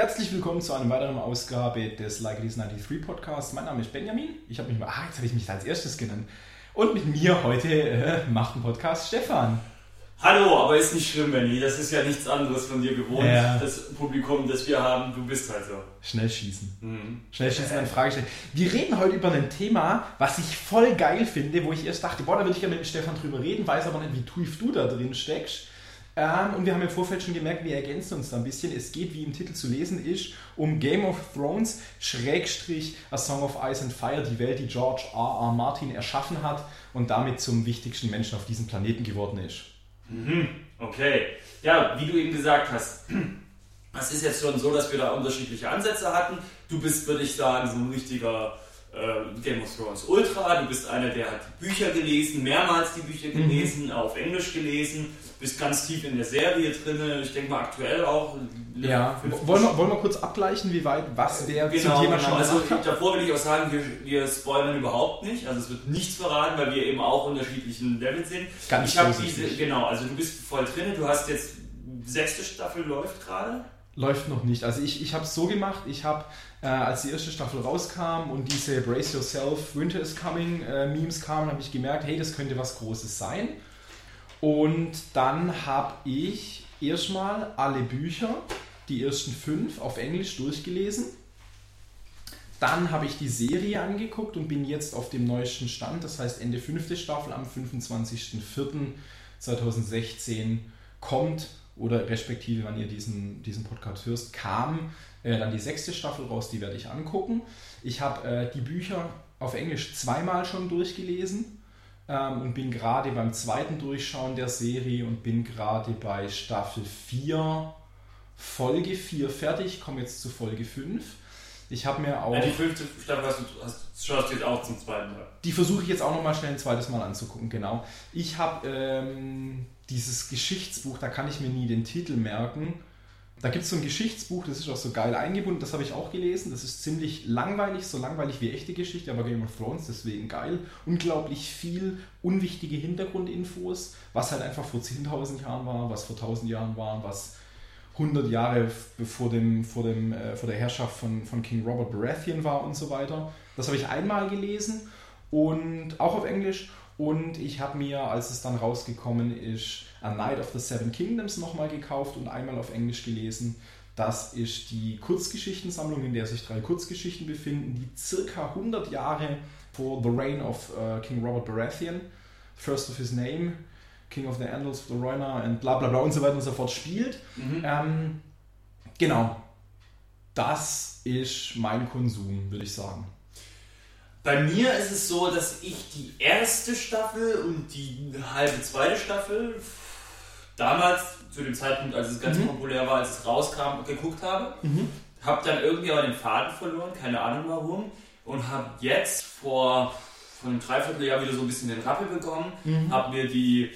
Herzlich willkommen zu einer weiteren Ausgabe des Like It Is 93 Podcasts. Mein Name ist Benjamin. Ich habe mich mal, ah, jetzt habe ich mich als erstes genannt. Und mit mir heute äh, macht ein Podcast Stefan. Hallo, aber ist nicht schlimm, Benny. Das ist ja nichts anderes von dir gewohnt. Ja. Das Publikum, das wir haben, du bist halt so. Schnell schießen. Mhm. Schnell schießen, eine Frage stellen. Wir reden heute über ein Thema, was ich voll geil finde, wo ich erst dachte, boah, da würde ich gerne mit Stefan drüber reden, weiß aber nicht, wie tief du da drin steckst. Ähm, und wir haben im Vorfeld schon gemerkt, wir ergänzen uns da ein bisschen. Es geht, wie im Titel zu lesen ist, um Game of Thrones, Schrägstrich A Song of Ice and Fire, die Welt, die George R. R. Martin erschaffen hat und damit zum wichtigsten Menschen auf diesem Planeten geworden ist. Mhm. Okay. Ja, wie du eben gesagt hast, es ist jetzt schon so, dass wir da unterschiedliche Ansätze hatten. Du bist, würde ich sagen, so ein richtiger äh, Game of Thrones Ultra. Du bist einer, der hat die Bücher gelesen, mehrmals die Bücher mhm. gelesen, mhm. auf Englisch gelesen bist ganz tief in der Serie drin. Ich denke mal aktuell auch. Ja, wollen wir, wollen wir kurz abgleichen, wie weit was der genau, zu Thema genau. schon also hat? Davor will ich auch sagen, wir, wir spoilern überhaupt nicht. Also es wird nichts verraten, weil wir eben auch unterschiedlichen Levels sind. Ganz ich habe diese, genau, also du bist voll drin. Du hast jetzt sechste Staffel läuft gerade. Läuft noch nicht. Also ich, ich habe es so gemacht, ich habe, äh, als die erste Staffel rauskam und diese Brace Yourself, Winter is Coming äh, Memes kamen, habe ich gemerkt, hey, das könnte was Großes sein. Und dann habe ich erstmal alle Bücher, die ersten fünf, auf Englisch durchgelesen. Dann habe ich die Serie angeguckt und bin jetzt auf dem neuesten Stand. Das heißt, Ende fünfte Staffel am 25.04.2016 kommt oder respektive, wann ihr diesen, diesen Podcast hörst, kam äh, dann die sechste Staffel raus. Die werde ich angucken. Ich habe äh, die Bücher auf Englisch zweimal schon durchgelesen ähm, und bin gerade beim zweiten Durchschauen der Serie und bin gerade bei Staffel 4, Folge 4 fertig, komme jetzt zu Folge 5. Ich habe mir auch. Ja, die fünfte Staffel hast du, hast, schaust du jetzt auch zum zweiten Mal. Die versuche ich jetzt auch nochmal schnell ein zweites Mal anzugucken, genau. Ich habe ähm, dieses Geschichtsbuch, da kann ich mir nie den Titel merken. Da gibt es so ein Geschichtsbuch, das ist auch so geil eingebunden, das habe ich auch gelesen. Das ist ziemlich langweilig, so langweilig wie echte Geschichte, aber Game of Thrones deswegen geil. Unglaublich viel unwichtige Hintergrundinfos, was halt einfach vor 10.000 Jahren war, was vor 1.000 Jahren war, was 100 Jahre vor, dem, vor, dem, äh, vor der Herrschaft von, von King Robert Baratheon war und so weiter. Das habe ich einmal gelesen und auch auf Englisch. Und ich habe mir, als es dann rausgekommen ist, A Night of the Seven Kingdoms nochmal gekauft und einmal auf Englisch gelesen. Das ist die Kurzgeschichtensammlung, in der sich drei Kurzgeschichten befinden, die circa 100 Jahre vor The Reign of uh, King Robert Baratheon, First of His Name, King of the Andals the Rhoynar und bla bla bla und so weiter und so fort spielt. Mhm. Ähm, genau. Das ist mein Konsum, würde ich sagen. Bei mir ist es so, dass ich die erste Staffel und die halbe zweite Staffel damals, zu dem Zeitpunkt, als es ganz mhm. populär war, als es rauskam, geguckt habe. Mhm. Habe dann irgendwie aber den Faden verloren, keine Ahnung warum. Und habe jetzt vor, vor einem Dreivierteljahr wieder so ein bisschen den Rappel bekommen. Mhm. Habe mir die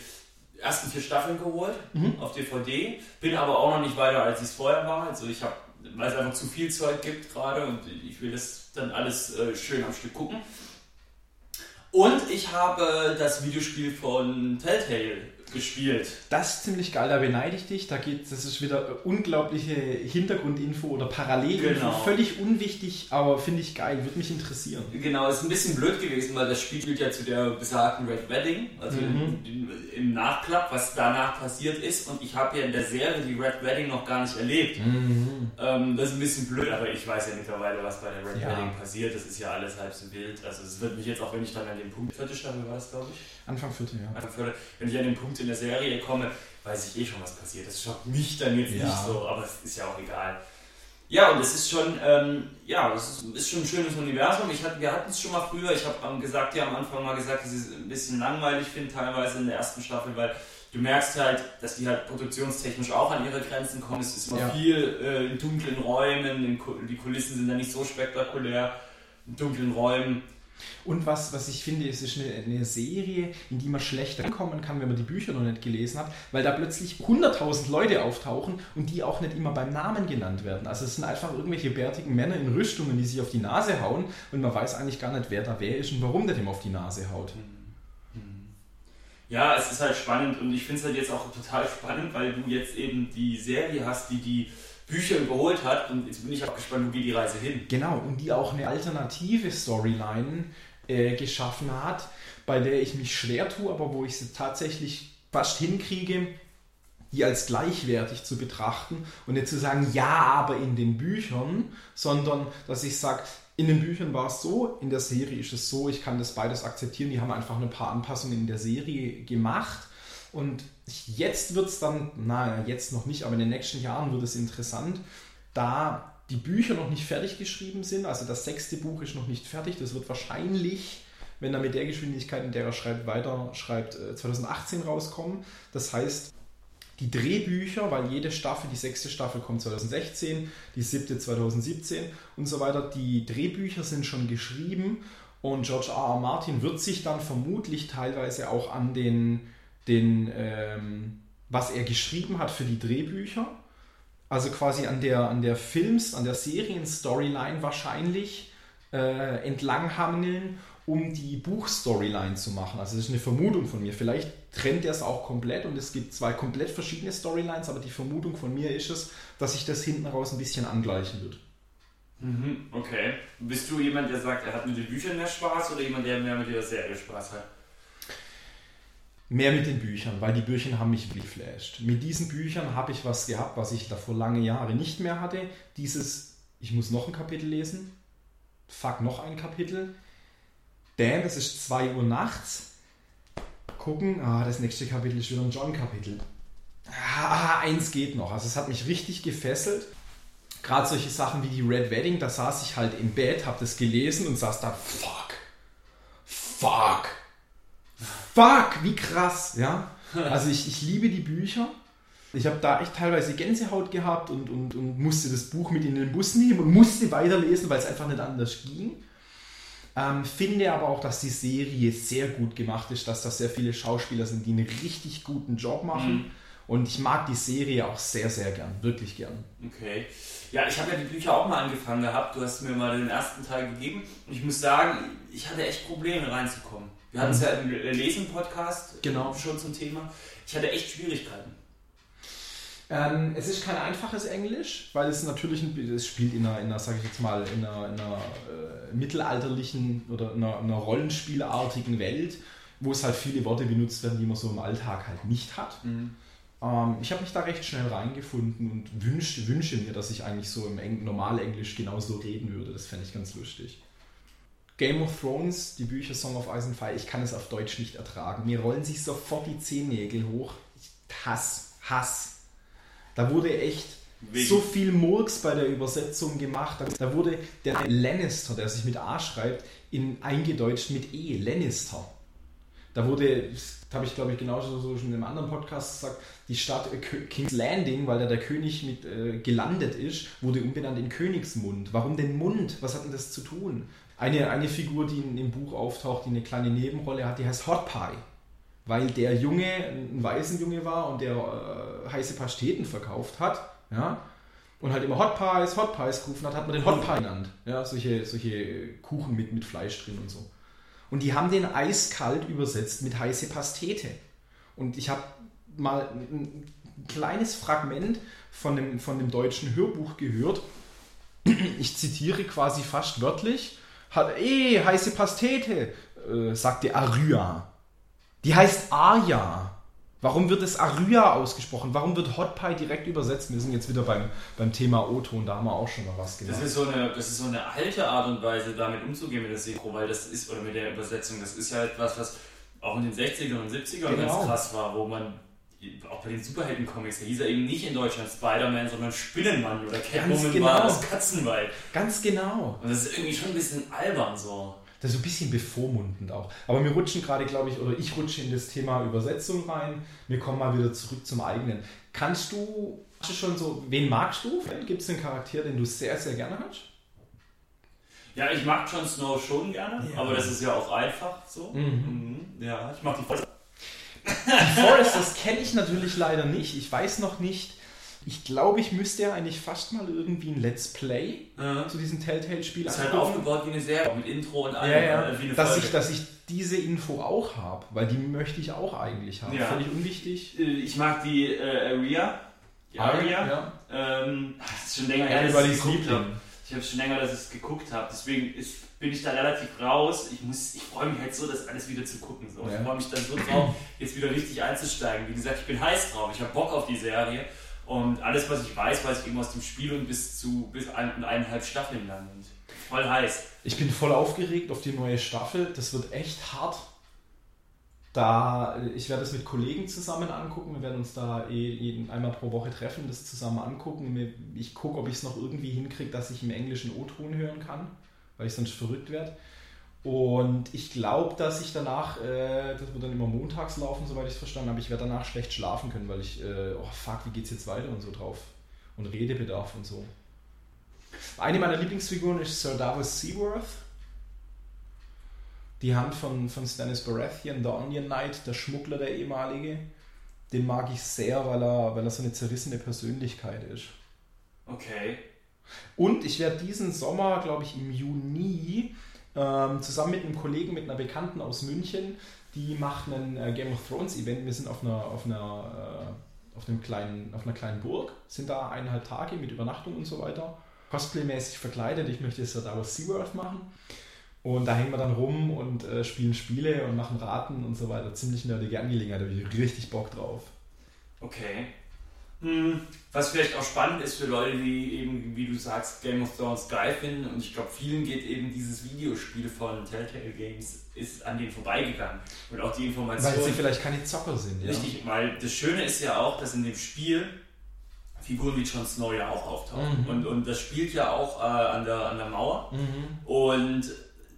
ersten vier Staffeln geholt mhm. auf DVD. Bin aber auch noch nicht weiter, als ich es vorher war. Also ich habe, weil es einfach zu viel Zeug gibt gerade und ich will das dann alles äh, schön am Stück gucken. Und ich habe das Videospiel von Telltale gespielt. Das ist ziemlich geil, da beneide ich dich. Da geht, das ist wieder unglaubliche Hintergrundinfo oder Parallelinfo. Genau. Völlig unwichtig, aber finde ich geil, würde mich interessieren. Genau, ist ein bisschen blöd gewesen, weil das Spiel spielt ja zu der besagten Red Wedding, also mhm. im Nachklapp, was danach passiert ist. Und ich habe ja in der Serie die Red Wedding noch gar nicht erlebt. Mhm. Ähm, das ist ein bisschen blöd, aber ich weiß ja mittlerweile, was bei der Red ja. Wedding passiert. Das ist ja alles halb so wild. Also es wird mich jetzt auch, wenn ich dann an den Punkt, vierte Staffel war das, glaube ich. Anfang vierte, ja. Anfang vierte, wenn ich an den Punkt in der Serie komme, weiß ich eh schon, was passiert. Das schockt mich dann jetzt ja. nicht so, aber es ist ja auch egal. Ja, und es ist schon, ähm, ja, es ist, ist, schon ein schönes Universum. Ich hatte, wir hatten es schon mal früher. Ich habe gesagt, ja am Anfang mal gesagt, dass ich es ein bisschen langweilig finde, teilweise in der ersten Staffel, weil du merkst halt, dass die halt produktionstechnisch auch an ihre Grenzen kommen. Es ist immer ja. viel äh, in dunklen Räumen, die Kulissen sind dann nicht so spektakulär, in dunklen Räumen. Und was, was ich finde, es ist eine, eine, Serie, in die man schlechter kommen kann, wenn man die Bücher noch nicht gelesen hat, weil da plötzlich 100.000 Leute auftauchen und die auch nicht immer beim Namen genannt werden. Also es sind einfach irgendwelche bärtigen Männer in Rüstungen, die sich auf die Nase hauen und man weiß eigentlich gar nicht, wer da wer ist und warum der dem auf die Nase haut. Ja, es ist halt spannend und ich finde es halt jetzt auch total spannend, weil du jetzt eben die Serie hast, die die Bücher überholt hat und jetzt bin ich auch gespannt, wo geht die Reise hin. Genau, und die auch eine alternative Storyline äh, geschaffen hat, bei der ich mich schwer tue, aber wo ich sie tatsächlich fast hinkriege, die als gleichwertig zu betrachten und nicht zu sagen, ja, aber in den Büchern, sondern dass ich sage, in den Büchern war es so, in der Serie ist es so, ich kann das beides akzeptieren. Die haben einfach ein paar Anpassungen in der Serie gemacht. Und jetzt wird es dann, naja, jetzt noch nicht, aber in den nächsten Jahren wird es interessant, da die Bücher noch nicht fertig geschrieben sind. Also das sechste Buch ist noch nicht fertig. Das wird wahrscheinlich, wenn er mit der Geschwindigkeit, in der er schreibt, weiter schreibt, 2018 äh, rauskommen. Das heißt, die Drehbücher, weil jede Staffel, die sechste Staffel kommt 2016, die siebte 2017 und so weiter. Die Drehbücher sind schon geschrieben und George R. R. Martin wird sich dann vermutlich teilweise auch an den, den ähm, was er geschrieben hat für die Drehbücher, also quasi an der, an der Films, an der Serien-Storyline wahrscheinlich äh, entlanghangeln um die Buchstoryline zu machen. Also das ist eine Vermutung von mir. Vielleicht trennt er es auch komplett und es gibt zwei komplett verschiedene Storylines, aber die Vermutung von mir ist es, dass sich das hinten raus ein bisschen angleichen wird. Mhm, okay. Bist du jemand, der sagt, er hat mit den Büchern mehr Spaß oder jemand, der mehr mit der Serie Spaß hat? Mehr mit den Büchern, weil die Bücher haben mich geflasht. Mit diesen Büchern habe ich was gehabt, was ich davor lange Jahre nicht mehr hatte. Dieses, ich muss noch ein Kapitel lesen. Fuck, noch ein Kapitel damn, es ist 2 Uhr nachts. Gucken, ah, das nächste Kapitel ist wieder ein John-Kapitel. Ah, eins geht noch. Also es hat mich richtig gefesselt. Gerade solche Sachen wie die Red Wedding, da saß ich halt im Bett, hab das gelesen und saß da, fuck, fuck, fuck, wie krass, ja. Also ich, ich liebe die Bücher. Ich habe da echt teilweise Gänsehaut gehabt und, und, und musste das Buch mit in den Bus nehmen und musste weiterlesen, weil es einfach nicht anders ging. Ähm, finde aber auch, dass die Serie sehr gut gemacht ist, dass da sehr viele Schauspieler sind, die einen richtig guten Job machen. Mhm. Und ich mag die Serie auch sehr, sehr gern, wirklich gern. Okay. Ja, ich habe ja die Bücher auch mal angefangen gehabt. Du hast mir mal den ersten Teil gegeben. Und ich muss sagen, ich hatte echt Probleme reinzukommen. Wir hatten es mhm. ja im Lesen-Podcast genau. schon zum Thema. Ich hatte echt Schwierigkeiten. Ähm, es ist kein einfaches Englisch, weil es natürlich ein, es spielt in einer, in einer sage ich jetzt mal, in einer, in einer äh, mittelalterlichen oder in einer, in einer, rollenspielartigen Welt, wo es halt viele Worte benutzt werden, die man so im Alltag halt nicht hat. Mhm. Ähm, ich habe mich da recht schnell reingefunden und wünsche, wünsche mir, dass ich eigentlich so im Eng Normalenglisch genauso reden würde. Das fände ich ganz lustig. Game of Thrones, die Bücher Song of Ice and Fire, ich kann es auf Deutsch nicht ertragen. Mir rollen sich sofort die Zehennägel hoch. Ich Hass, Hass. Da wurde echt Wegen. so viel Murks bei der Übersetzung gemacht. Da wurde der Lannister, der sich mit A schreibt, in eingedeutscht mit E, Lannister. Da wurde, das habe ich glaube ich genauso so schon in einem anderen Podcast gesagt, die Stadt King's Landing, weil da der König mit äh, gelandet ist, wurde umbenannt in Königsmund. Warum denn Mund? Was hat denn das zu tun? Eine, eine Figur, die in, im Buch auftaucht, die eine kleine Nebenrolle hat, die heißt Hot Pie weil der Junge ein Waisenjunge war und der äh, heiße Pasteten verkauft hat, ja, und halt immer Hot Pies, Hot Pies gerufen hat, hat man den Hot Pie genannt. Ja, solche, solche Kuchen mit, mit Fleisch drin und so. Und die haben den eiskalt übersetzt mit heiße Pastete. Und ich habe mal ein kleines Fragment von dem, von dem deutschen Hörbuch gehört. Ich zitiere quasi fast wörtlich. Hat, eh, heiße Pastete, äh, sagte Arya. Die heißt Arya. Warum wird es Arya ausgesprochen? Warum wird Hot Pie direkt übersetzt? Wir sind jetzt wieder beim, beim Thema O-Ton, da haben wir auch schon mal was gemacht. Das ist, so eine, das ist so eine alte Art und Weise, damit umzugehen mit der Synchro, weil das ist, oder mit der Übersetzung, das ist ja etwas, was auch in den 60ern und 70ern genau. ganz krass war, wo man auch bei den Superhelden-Comics, da hieß er eben nicht in Deutschland Spider-Man, sondern Spinnenmann oder Catwoman genau. war das Katzenwald. Ganz genau. Und das ist irgendwie schon ein bisschen albern so das ist so ein bisschen bevormundend auch. Aber wir rutschen gerade, glaube ich, oder ich rutsche in das Thema Übersetzung rein. Wir kommen mal wieder zurück zum eigenen. Kannst du, hast du schon so, wen magst du? Gibt es einen Charakter, den du sehr, sehr gerne hast? Ja, ich mag Jon Snow schon gerne, ja. aber das ist ja auch einfach so. Mhm. Mhm. Ja, ich mag die Forest. Die Forest, das kenne ich natürlich leider nicht. Ich weiß noch nicht, ich glaube, ich müsste ja eigentlich fast mal irgendwie ein Let's Play ja. zu diesem Telltale-Spiel Das ist halt aufgebaut wie eine Serie, mit Intro und allem. Ja, ja. Äh, dass, ich, dass ich diese Info auch habe, weil die möchte ich auch eigentlich haben. Ja. Völlig unwichtig. Äh, ich mag die äh, Aria. Die Aria. Ja. Ähm, das ist schon länger her, geguckt habe. Ich habe schon länger, dass ich es geguckt habe. Deswegen ist, bin ich da relativ raus. Ich, muss, ich freue mich halt so, das alles wieder zu gucken. So. Ja. Ich freue mich dann so drauf, jetzt wieder richtig einzusteigen. Wie gesagt, ich bin heiß drauf. Ich habe Bock auf die Serie. Und alles, was ich weiß, weiß ich eben aus dem Spiel und bis zu bis ein, eineinhalb Staffeln lang. Und voll heiß. Ich bin voll aufgeregt auf die neue Staffel. Das wird echt hart. Da, ich werde es mit Kollegen zusammen angucken. Wir werden uns da eh einmal pro Woche treffen, das zusammen angucken. Ich gucke, ob ich es noch irgendwie hinkriege, dass ich im englischen O-Ton hören kann, weil ich sonst verrückt werde. Und ich glaube, dass ich danach, äh, das wird dann immer montags laufen, soweit ich es verstanden habe, ich werde danach schlecht schlafen können, weil ich, äh, oh fuck, wie geht's jetzt weiter und so drauf. Und Redebedarf und so. Eine meiner Lieblingsfiguren ist Sir Davos Seaworth die Hand von, von Stannis Baratheon, der Onion Knight, der Schmuggler, der ehemalige. Den mag ich sehr, weil er, weil er so eine zerrissene Persönlichkeit ist. Okay. Und ich werde diesen Sommer, glaube ich, im Juni ähm, zusammen mit einem Kollegen, mit einer Bekannten aus München, die macht ein äh, Game of Thrones Event. Wir sind auf einer, auf einer, äh, auf einem kleinen, auf einer kleinen Burg, sind da eineinhalb Tage mit Übernachtung und so weiter. Cosplay-mäßig verkleidet. Ich möchte jetzt da Davos Seaworth machen. Und da hängen wir dann rum und äh, spielen Spiele und machen Raten und so weiter. Ziemlich nerdige Angelegenheit, da habe ich richtig Bock drauf. Okay. Hm, was vielleicht auch spannend ist für Leute, die eben, wie du sagst, Game of Thrones geil finden, und ich glaube, vielen geht eben dieses Videospiel von Telltale Games ist an denen vorbeigegangen. Und auch die Information. Weil sie vielleicht keine Zocker sind, ja. Richtig, weil das Schöne ist ja auch, dass in dem Spiel Figuren wie Jon Snow ja auch auftauchen. Mhm. Und, und das spielt ja auch äh, an, der, an der Mauer. Mhm. Und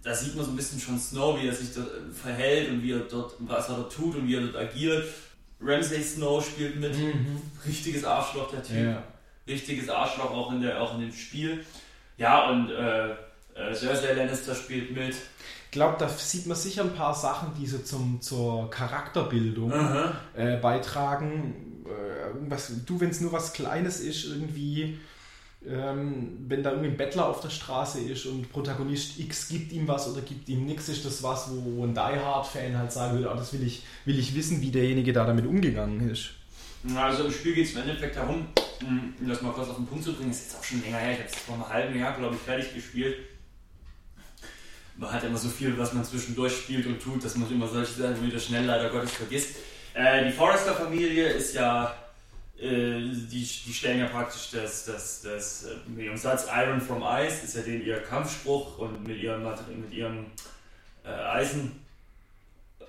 da sieht man so ein bisschen schon Snow, wie er sich dort äh, verhält und wie er dort, was er dort tut und wie er dort agiert. Ramsay Snow spielt mit. Mhm. Richtiges Arschloch, der Typ. Ja. Richtiges Arschloch auch in, der, auch in dem Spiel. Ja, und äh, äh, Cersei Lannister spielt mit. Ich glaube, da sieht man sicher ein paar Sachen, die so zum, zur Charakterbildung äh, beitragen. Äh, was, du, wenn es nur was Kleines ist, irgendwie ähm, wenn da irgendwie ein Bettler auf der Straße ist und Protagonist X gibt ihm was oder gibt ihm nichts, ist das was, wo ein Die Hard-Fan halt sagen würde, oh, das will ich, will ich wissen, wie derjenige da damit umgegangen ist. Also im Spiel geht es im Endeffekt darum, um das mal kurz auf den Punkt zu bringen, das ist jetzt auch schon länger her, ich habe es vor einem halben Jahr, glaube ich, fertig gespielt. Man hat immer so viel, was man zwischendurch spielt und tut, dass man immer solche Sachen wieder schnell leider Gottes vergisst. Äh, die Forrester-Familie ist ja die, die stellen ja praktisch das, das, das äh, mit ihrem Satz Iron from Ice, ist ja den ihr Kampfspruch und mit ihrem, mit ihrem äh, Eisen,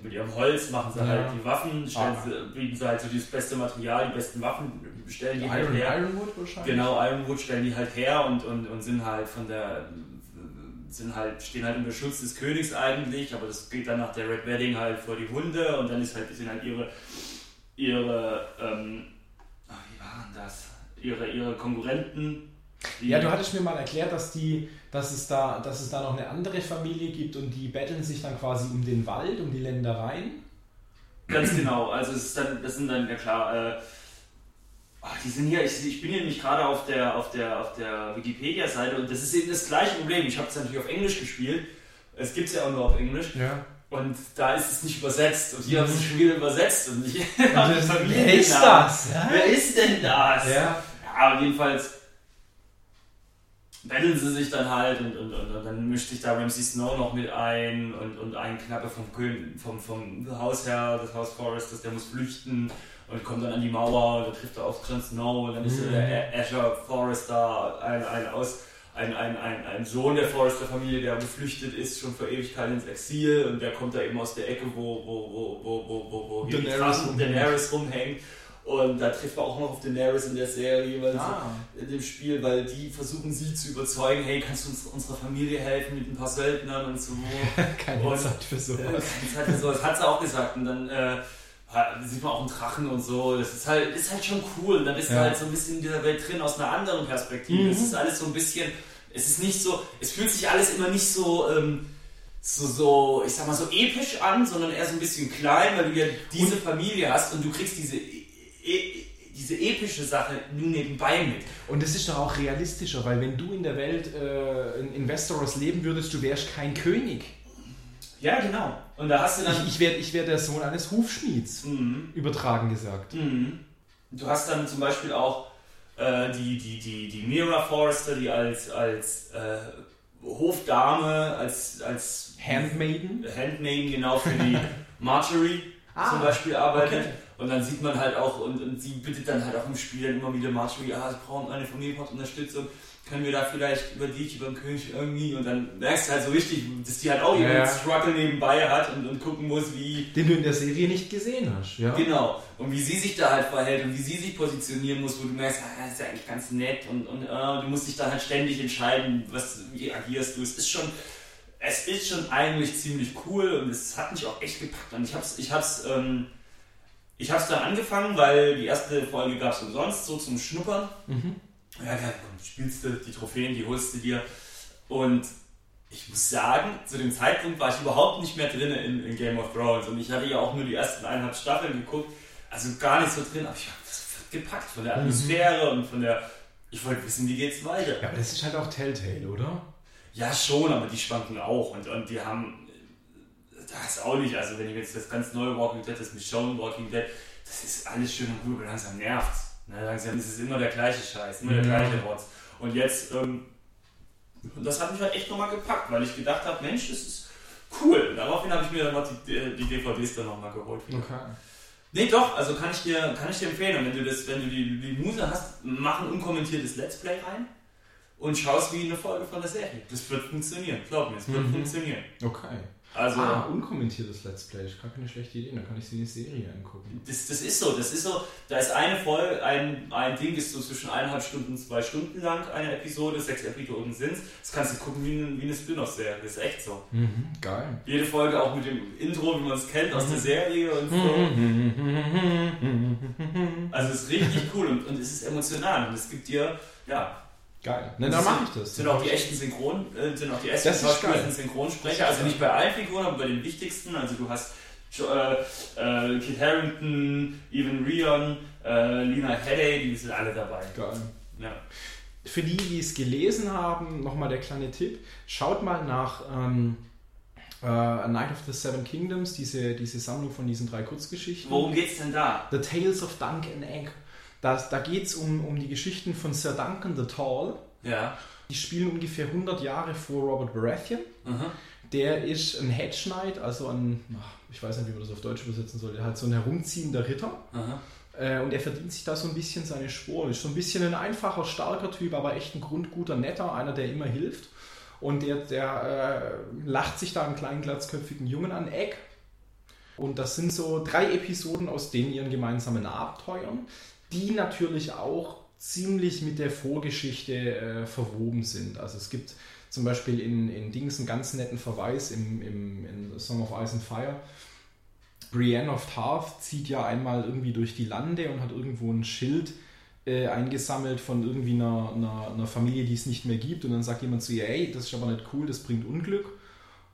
mit ihrem Holz machen sie halt ja. halt die Waffen, stellen ah. sie, bieten sie halt so das beste Material, die besten Waffen, stellen die halt Iron, halt her. Ironwood wahrscheinlich? Genau, Ironwood stellen die halt her und, und, und sind halt von der sind halt, stehen halt unter Schutz des Königs eigentlich, aber das geht dann nach der Red Wedding halt vor die Hunde und dann ist halt, sind halt ihre, ihre ähm, das, ihre, ihre Konkurrenten. Ja, du hattest mir mal erklärt, dass, die, dass, es da, dass es da noch eine andere Familie gibt und die betteln sich dann quasi um den Wald, um die Ländereien. Ganz genau, also es ist dann, das sind dann, ja klar, äh, ach, die sind hier, ich, ich bin hier nämlich gerade auf der, auf der, auf der Wikipedia-Seite und das ist eben das gleiche Problem. Ich habe es natürlich auf Englisch gespielt, es gibt es ja auch nur auf Englisch. Ja. Und da ist es nicht übersetzt. Und hier haben sie es schon wieder übersetzt. Und ich wer ist das? Ja? Wer ist denn das? Ja. Aber jedenfalls betteln sie sich dann halt und, und, und, und, dann mischt sich da Ramsey Snow noch mit ein und, und ein Knappe vom, König, vom, vom Hausherr des House Foresters, der muss flüchten und kommt dann an die Mauer und dann trifft er auf Jon Snow und dann ist mhm. der Asher Forester ein, ein aus ein, ein, ein, ein Sohn der Forrester-Familie, der geflüchtet ist, schon vor Ewigkeit ins Exil und der kommt da eben aus der Ecke, wo, wo, wo, wo, wo, wo, wo Daenerys, Daenerys rumhängt. Und da trifft man auch noch auf Daenerys in der Serie, weil ah. sie, in dem Spiel, weil die versuchen sie zu überzeugen, hey, kannst du uns unserer Familie helfen mit ein paar Söldnern und so. Keine und, Zeit für sowas. Äh, Zeit für sowas, hat sie auch gesagt. Und dann äh, sieht man auch einen Drachen und so. Das ist halt, ist halt schon cool. Und dann bist ja. du halt so ein bisschen in dieser Welt drin aus einer anderen Perspektive. Mhm. Es ist alles so ein bisschen es ist nicht so, es fühlt sich alles immer nicht so, ähm, so, so, ich sag mal, so episch an, sondern eher so ein bisschen klein, weil du ja diese und Familie hast und du kriegst diese, e, e diese epische Sache nur nebenbei mit. Und es ist doch auch realistischer, weil wenn du in der Welt äh, in Westeros leben würdest, du wärst kein König. Ja, genau. Und da hast du dann. Ich, ich wäre ich wär der Sohn eines Hufschmieds, mhm. übertragen gesagt. Mhm. Du hast dann zum Beispiel auch äh, die, die, die, die Mira Forrester, die als, als äh, Hofdame, als, als Handmaiden? Handmaiden genau für die Marjorie Ah, zum Beispiel arbeitet. okay. Und dann sieht man halt auch, und, und sie bittet dann halt auch im Spiel dann immer wieder Marjorie, ah, ich brauche eine Familie braucht Unterstützung, können wir da vielleicht über dich, über den König irgendwie, und dann merkst du halt so richtig, dass die halt auch Ja, ihren. Struggle nebenbei hat und, und gucken muss, wie, Den du in der Serie nicht gesehen hast, ja? Genau. Und wie sie sich da halt verhält und wie sie sich positionieren muss, wo du merkst, ah, das ist ja eigentlich ganz nett und, und äh, du musst dich dann halt ständig entscheiden, was, wie agierst du. Es ist schon, es ist schon eigentlich ziemlich cool und es hat mich auch echt gepackt. Und ich hab's, ich hab's, ähm, ich hab's dann angefangen, weil die erste Folge gab's umsonst, so zum Schnuppern. Mhm. Ja, dann spielst du die Trophäen, die holst du dir. Und ich muss sagen, zu dem Zeitpunkt war ich überhaupt nicht mehr drin in, in Game of Thrones. Und ich hatte ja auch nur die ersten eineinhalb Staffeln geguckt. Also gar nicht so drin, aber ich war sofort gepackt von der Atmosphäre und von der. Ich wollte wissen, wie geht's weiter. Ja, aber das ist halt auch Telltale, oder? Ja, schon, aber die schwanken auch. Und, und die haben. Das auch nicht. Also, wenn ich jetzt das ganz neue Walking Dead, das Michonne Walking Dead, das ist alles schön und gut, aber langsam nervt's. Ne, langsam ist es immer der gleiche Scheiß, immer der Ja. gleiche Rotz. Und jetzt, ähm, das hat mich halt echt nochmal gepackt, weil ich gedacht habe, Mensch, das ist cool. Und daraufhin habe ich mir dann noch die, die DVDs dann nochmal geholt. Okay. Nee, doch, also kann ich dir, kann ich dir empfehlen. Und wenn du das, wenn du die, die Muse hast, mach ein unkommentiertes Let's Play rein und schaust wie eine Folge von der Serie. Das wird funktionieren. Glaub mir, es wird Mhm. funktionieren. Okay. Also, ah, unkommentiertes Let's Play. Ich habe keine schlechte Idee, dann kann ich sie in die Serie angucken. das, das ist so, das ist so, da ist eine Folge, ein, ein Ding ist so zwischen eineinhalb Stunden und zwei Stunden lang, eine Episode, sechs Episoden sind Das kannst du gucken wie eine, wie eine Spin-off-Serie. Das ist echt so. Mhm, geil. Jede Folge auch mit dem Intro, wie man es kennt aus der Serie und so. Also es ist richtig cool und, und es ist emotional und es gibt dir, ja, Geil. Ne, dann mache ich das. Sind auch die echten Synchron, äh, sind auch die echten Das ist Schauspieler, geil. sind Synchronsprecher, also nicht bei allen Figuren, aber bei den wichtigsten. Also du hast Jo- äh, äh, Kit Harington, Evan Rion, äh, Lena Headey, die sind alle dabei. Geil. Ja. Für die, die es gelesen haben, nochmal der kleine Tipp. Schaut mal nach ähm, äh, A Night of the Seven Kingdoms, diese, diese Sammlung von diesen drei Kurzgeschichten. Worum geht's denn da? The Tales of Dunk and Egg. Das, da geht es um, um die Geschichten von Sir Duncan the Tall. Ja. Die spielen ungefähr 100 Jahre vor Robert Baratheon. Mhm. Der ist ein Hedge Knight, also ein, ich weiß nicht, wie man das auf Deutsch übersetzen soll, der hat so ein herumziehender Ritter. Mhm. Äh, und er verdient sich da so ein bisschen seine Sporen. Ist so ein bisschen ein einfacher, starker Typ, aber echt ein grundguter, netter, einer, der immer hilft. Und der, der äh, lacht sich da einen kleinen, glatzköpfigen Jungen an, Egg. Und das sind so drei Episoden aus den ihren gemeinsamen Abenteuern, die natürlich auch ziemlich mit der Vorgeschichte äh, verwoben sind. Also es gibt zum Beispiel in, in Dings einen ganz netten Verweis im, im, in Song of Ice and Fire. Brienne of Tarth zieht ja einmal irgendwie durch die Lande und hat irgendwo ein Schild äh, eingesammelt von irgendwie einer, einer, einer Familie, die es nicht mehr gibt. Und dann sagt jemand zu ihr, ey, das ist aber nicht cool, das bringt Unglück.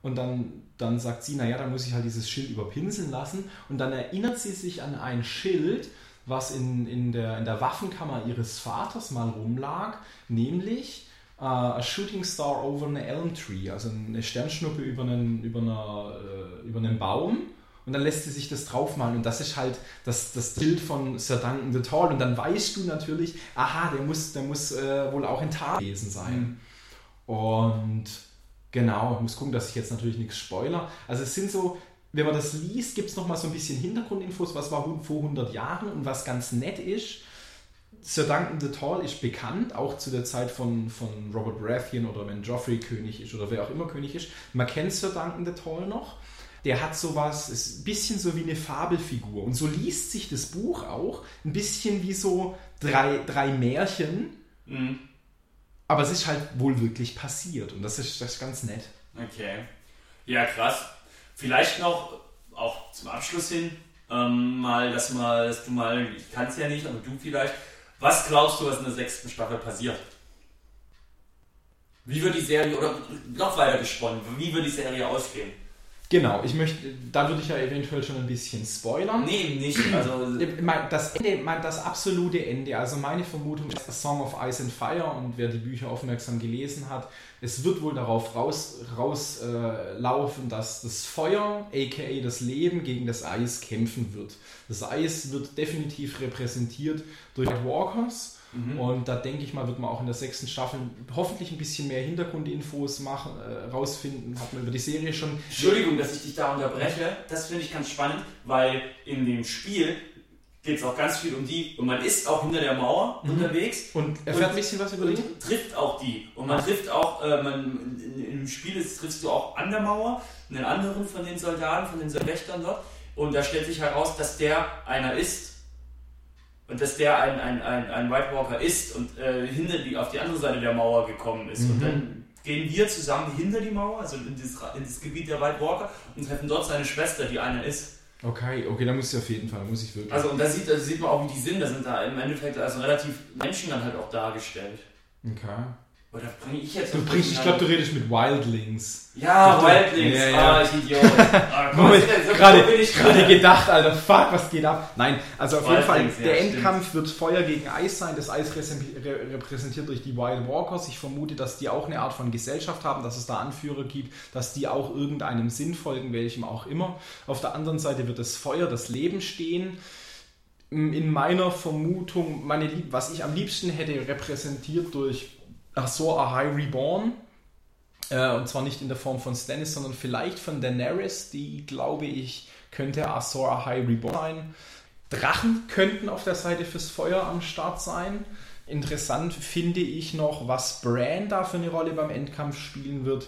Und dann, dann sagt sie, naja, dann muss ich halt dieses Schild überpinseln lassen. Und dann erinnert sie sich an ein Schild, was in, in, der, in der Waffenkammer ihres Vaters mal rumlag, nämlich äh, A Shooting Star over an Elm Tree, also eine Sternschnuppe über einen, über, einer, äh, über einen Baum. Und dann lässt sie sich das draufmalen. Und das ist halt das, das Bild von Sir Duncan the Tall. Und dann weißt du natürlich, aha, der muss, der muss äh, wohl auch in Tar gewesen sein. Und genau, ich muss gucken, dass ich jetzt natürlich nichts spoiler. Also es sind so, wenn man das liest, gibt es nochmal so ein bisschen Hintergrundinfos, was war vor 100 Jahren und was ganz nett ist. Sir Duncan the Tall ist bekannt, auch zu der Zeit von, von Robert Baratheon oder wenn Joffrey König ist oder wer auch immer König ist. Man kennt Sir Duncan the Tall noch. Der hat sowas, ist ein bisschen so wie eine Fabelfigur. Und so liest sich das Buch auch ein bisschen wie so drei, drei Märchen, Mhm. aber es ist halt wohl wirklich passiert. Und das ist, das ist ganz nett. Okay. Ja, krass. Vielleicht noch, auch zum Abschluss hin, ähm, mal, dass, mal, dass du mal, ich kann es ja nicht, aber du vielleicht, was glaubst du, was in der sechsten Staffel passiert? Wie wird die Serie, oder noch weiter gesponnen, wie wird die Serie ausgehen? Genau, ich möchte, da würde ich ja eventuell schon ein bisschen spoilern. Nee, nicht, also, Das, Ende, das absolute Ende, also meine Vermutung ist A Song of Ice and Fire und wer die Bücher aufmerksam gelesen hat, es wird wohl darauf rauslaufen, raus, äh, laufen, dass das Feuer, aka das Leben, gegen das Eis kämpfen wird. Das Eis wird definitiv repräsentiert durch Walkers Mhm. Und da denke ich mal, wird man auch in der sechsten Staffel hoffentlich ein bisschen mehr Hintergrundinfos machen, äh, rausfinden. Hat man über die Serie schon. Entschuldigung, dass ich dich da unterbreche. Das finde ich ganz spannend, weil in dem Spiel geht es auch ganz viel um die. Und man ist auch hinter der Mauer mhm. unterwegs. Und erfährt ein bisschen was über die? trifft auch die. Und man trifft auch, äh, man, in, im Spiel ist, triffst du auch an der Mauer einen anderen von den Soldaten, von den Wächtern dort. Und da stellt sich heraus, dass der einer ist. Und dass der ein, ein, ein, ein White Walker ist und äh, hinter die, auf die andere Seite der Mauer gekommen ist. Mhm. Und dann gehen wir zusammen hinter die Mauer, also in das, in das Gebiet der White Walker, und treffen dort seine Schwester, die einer ist. Okay, okay, da muss ich auf jeden Fall, da muss ich wirklich. Also und da sieht, da sieht man auch, wie die sind. Da sind da im Endeffekt also relativ Menschen dann halt auch dargestellt. Okay. Oder bringe ich jetzt. Du bringst, ich glaube, du redest mit Wildlings. Ja, Wildlings. Ja, ja. Ah, ich Idiot. Ah, gerade gedacht, Alter, fuck, was geht ab? Nein, also auf jeden Fall, der ja, Endkampf wird Feuer gegen Eis sein. Das Eis repräsentiert durch die Wild Walkers. Ich vermute, dass die auch eine Art von Gesellschaft haben, dass es da Anführer gibt, dass die auch irgendeinem Sinn folgen, welchem auch immer. Auf der anderen Seite wird das Feuer, das Leben stehen in meiner Vermutung, meine Lieb was ich am liebsten hätte, repräsentiert durch Azor Ahai Reborn. Äh, und zwar nicht in der Form von Stannis, sondern vielleicht von Daenerys, die, glaube ich, könnte Azor Ahai Reborn sein. Drachen könnten auf der Seite fürs Feuer am Start sein. Interessant finde ich noch, was Bran da für eine Rolle beim Endkampf spielen wird.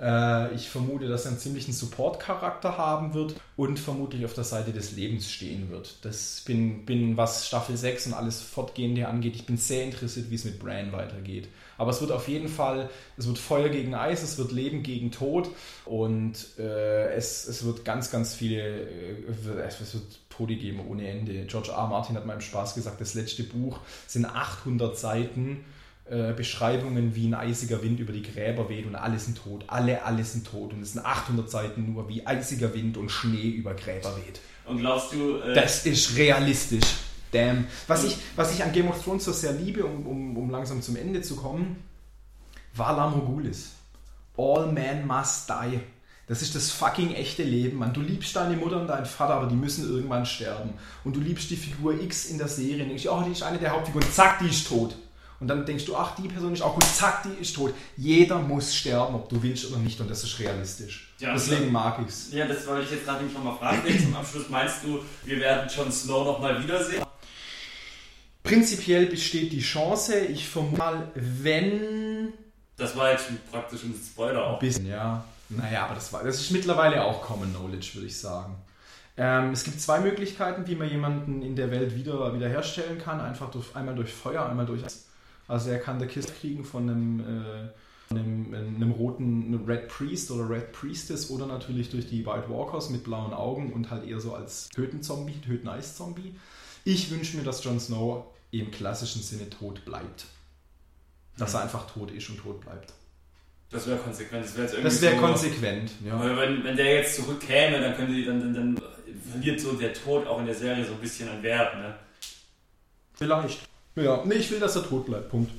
Äh, ich vermute, dass er einen ziemlichen Support-Charakter haben wird und vermutlich auf der Seite des Lebens stehen wird. Das bin, bin, was Staffel 6 und alles Fortgehende angeht, ich bin sehr interessiert, wie es mit Bran weitergeht. Aber es wird auf jeden Fall, es wird Feuer gegen Eis, es wird Leben gegen Tod und äh, es, es wird ganz, ganz viele, äh, es wird Tode geben ohne Ende. George R. Martin hat im Spaß gesagt, das letzte Buch sind 800 Seiten äh, Beschreibungen, wie ein eisiger Wind über die Gräber weht und alle sind tot. Alle, alle sind tot. Und es sind 800 Seiten nur, wie eisiger Wind und Schnee über Gräber weht. Und glaubst du... Äh das ist realistisch. Damn. Was ich, was ich an Game of Thrones so sehr liebe, um, um, um langsam zum Ende zu kommen, war Lamogulis. All men must die. Das ist das fucking echte Leben, Mann. Du liebst deine Mutter und deinen Vater, aber die müssen irgendwann sterben. Und du liebst die Figur X in der Serie. Und denkst, oh, die ist eine der Hauptfiguren. Zack, die ist tot. Und dann denkst du, ach, die Person ist auch gut, zack, die ist tot. Jeder muss sterben, ob du willst oder nicht, und das ist realistisch. Ja, Deswegen mag ich es. Ja, das wollte ich jetzt gerade nämlich nochmal fragen. Zum Abschluss meinst du, wir werden Jon Snow nochmal wiedersehen? Prinzipiell besteht die Chance, ich vermute mal, wenn. Das war jetzt praktisch ein Spoiler auch. Ein bisschen, ja. Naja, aber das, war, das ist mittlerweile auch Common Knowledge, würde ich sagen. Ähm, es gibt zwei Möglichkeiten, wie man jemanden in der Welt wieder wiederherstellen kann. Einfach durch, einmal durch Feuer, einmal durch also er kann der Kiste kriegen von einem, äh, einem, einem, roten Red Priest oder Red Priestess oder natürlich durch die White Walkers mit blauen Augen und halt eher so als Töten-Zombie, Töten-Eis-Zombie. Ich wünsche mir, dass Jon Snow im klassischen Sinne tot bleibt. Dass er einfach tot ist und tot bleibt. Das wäre konsequent. Das wäre wär so, konsequent, ja. Wenn, wenn der jetzt zurückkäme, dann könnte dann, dann, dann verliert so der Tod auch in der Serie so ein bisschen an Wert, ne? Vielleicht. Ja, nee, ich will, dass er tot bleibt. Punkt.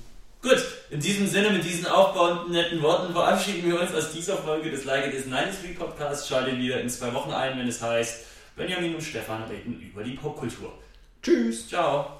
Gut, in diesem Sinne, mit diesen aufbauenden, netten Worten verabschieden wir uns aus dieser Folge des Like It Is 93 Podcasts. Schaltet wieder in zwei Wochen ein, wenn es heißt, Benjamin und Stefan reden über die Popkultur. Tschüss. Ciao.